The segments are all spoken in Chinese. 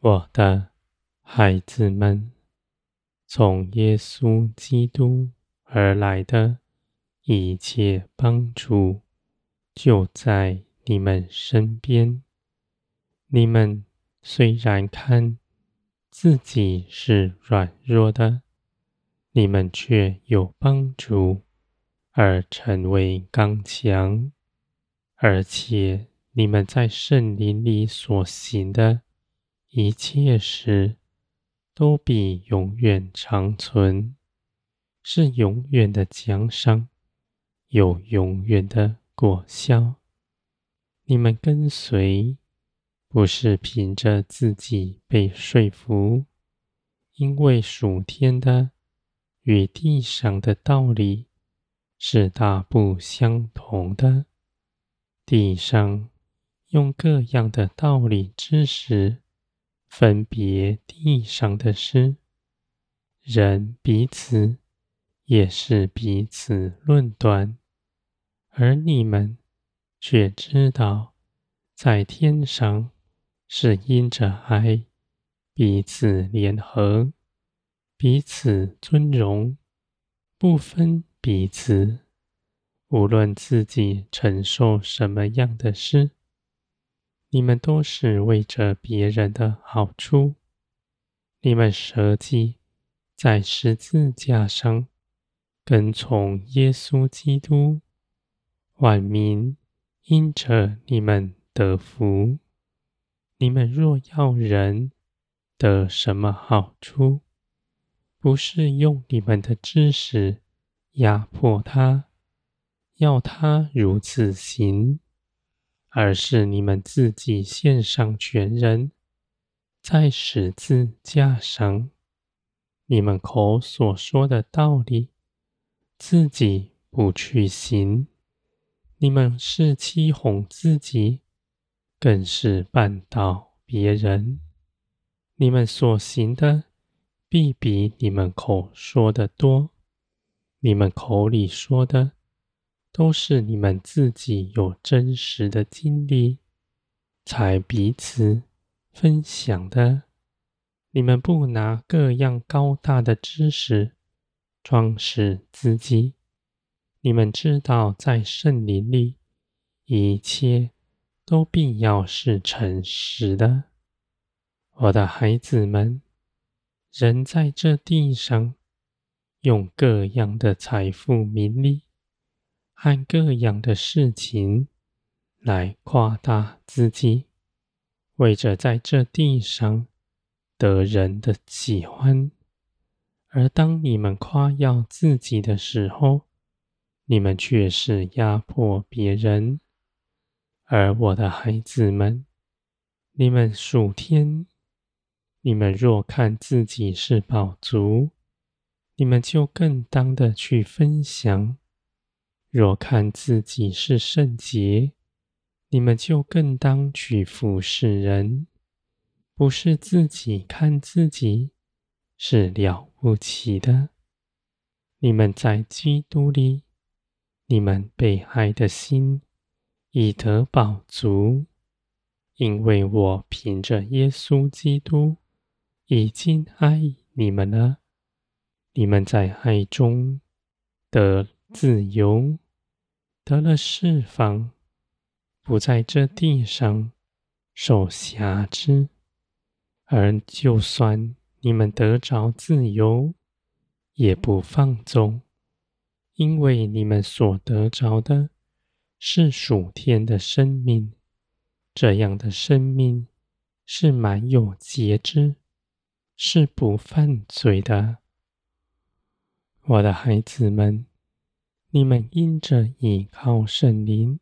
我的孩子们，从耶稣基督而来的一切帮助，就在你们身边。你们虽然看自己是软弱的，你们却有帮助而成为刚强，而且你们在圣灵里所行的一切事，都必永远长存，是永远的奖赏，有永远的果效。你们跟随。不是凭着自己被说服，因为属天的与地上的道理是大不相同的。地上用各样的道理知识分别地上的事，人彼此也是彼此论断，而你们却知道，在天上。是因着爱，彼此联合，彼此尊荣，不分彼此。无论自己承受什么样的事，你们都是为着别人的好处。你们舍己在十字架上，跟从耶稣基督，万民因着你们得福。你们若要人得什么好处，不是用你们的知识压迫他，要他如此行，而是你们自己献上全人，在十字架上，你们口所说的道理，自己不去行，你们是欺哄自己。更是绊倒别人。你们所行的，必比你们口说的多。你们口里说的，都是你们自己有真实的经历，才彼此分享的。你们不拿各样高大的知识装饰自己。你们知道，在圣灵里，一切。都必要是诚实的，我的孩子们。人在这地上，用各样的财富、名利和各样的事情来夸大自己，为着在这地上得人的喜欢。而当你们夸耀自己的时候，你们却是压迫别人。而我的孩子们，你们数天，你们若看自己是宝足，你们就更当的去分享；若看自己是圣洁，你们就更当去服侍人。不是自己看自己是了不起的，你们在基督里，你们被爱的心。以得饱足，因为我凭着耶稣基督已经爱你们了。你们在爱中得自由，得了释放，不在这地上受辖制。而就算你们得着自由，也不放纵，因为你们所得着的。是属天的生命，这样的生命是满有节制，是不犯罪的。我的孩子们，你们因着倚靠圣灵，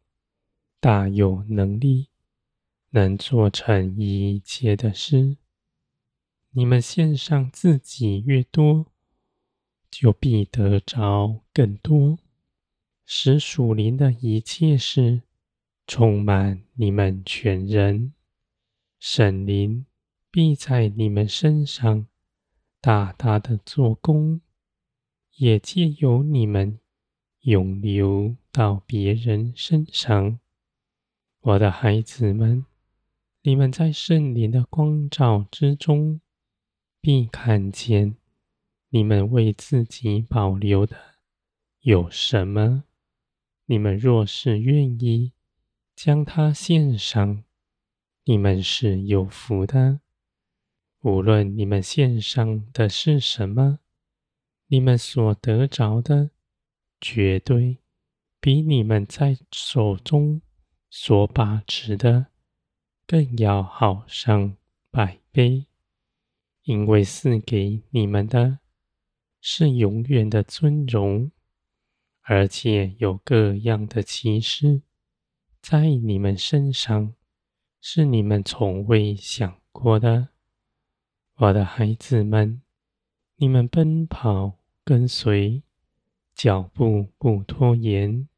大有能力，能做成一切的事。你们献上自己越多，就必得着更多。使属灵的一切事充满你们全人，圣灵必在你们身上大大的做工，也借由你们涌流到别人身上。我的孩子们，你们在圣灵的光照之中，必看见你们为自己保留的有什么。你们若是愿意将它献上，你们是有福的。无论你们献上的是什么，你们所得着的，绝对比你们在手中所把持的。更要好上百倍，因为赐给你们的是永远的尊荣，而且有各样的奇事在你们身上，是你们从未想过的。我的孩子们，你们奔跑跟随，脚步不拖延，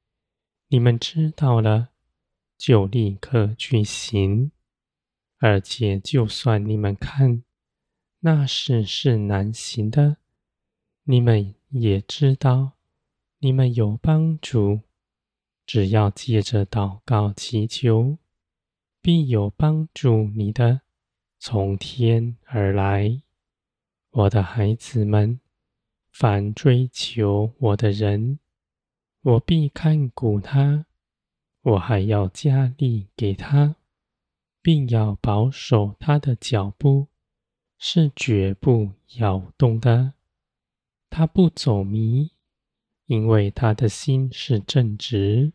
你们知道了，就立刻去行。而且，就算你们看那事是难行的，你们也知道，你们有帮助。只要借着祷告祈求，必有帮助你的从天而来。我的孩子们，凡追求我的人，我必看顾他，我还要加力给他。并要保守他的脚步，是绝不摇动的。他不走迷，因为他的心是正直。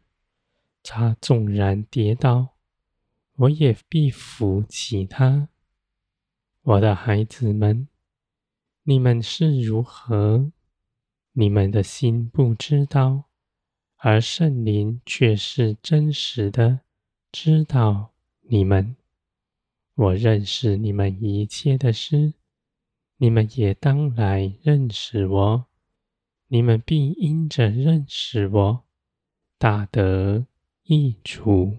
他纵然跌倒，我也必扶起他。我的孩子们，你们是如何？你们的心不知道，而圣灵却是真实的知道你们。我认识你们一切的事，你们也当来认识我。你们必因着认识我，大得益处。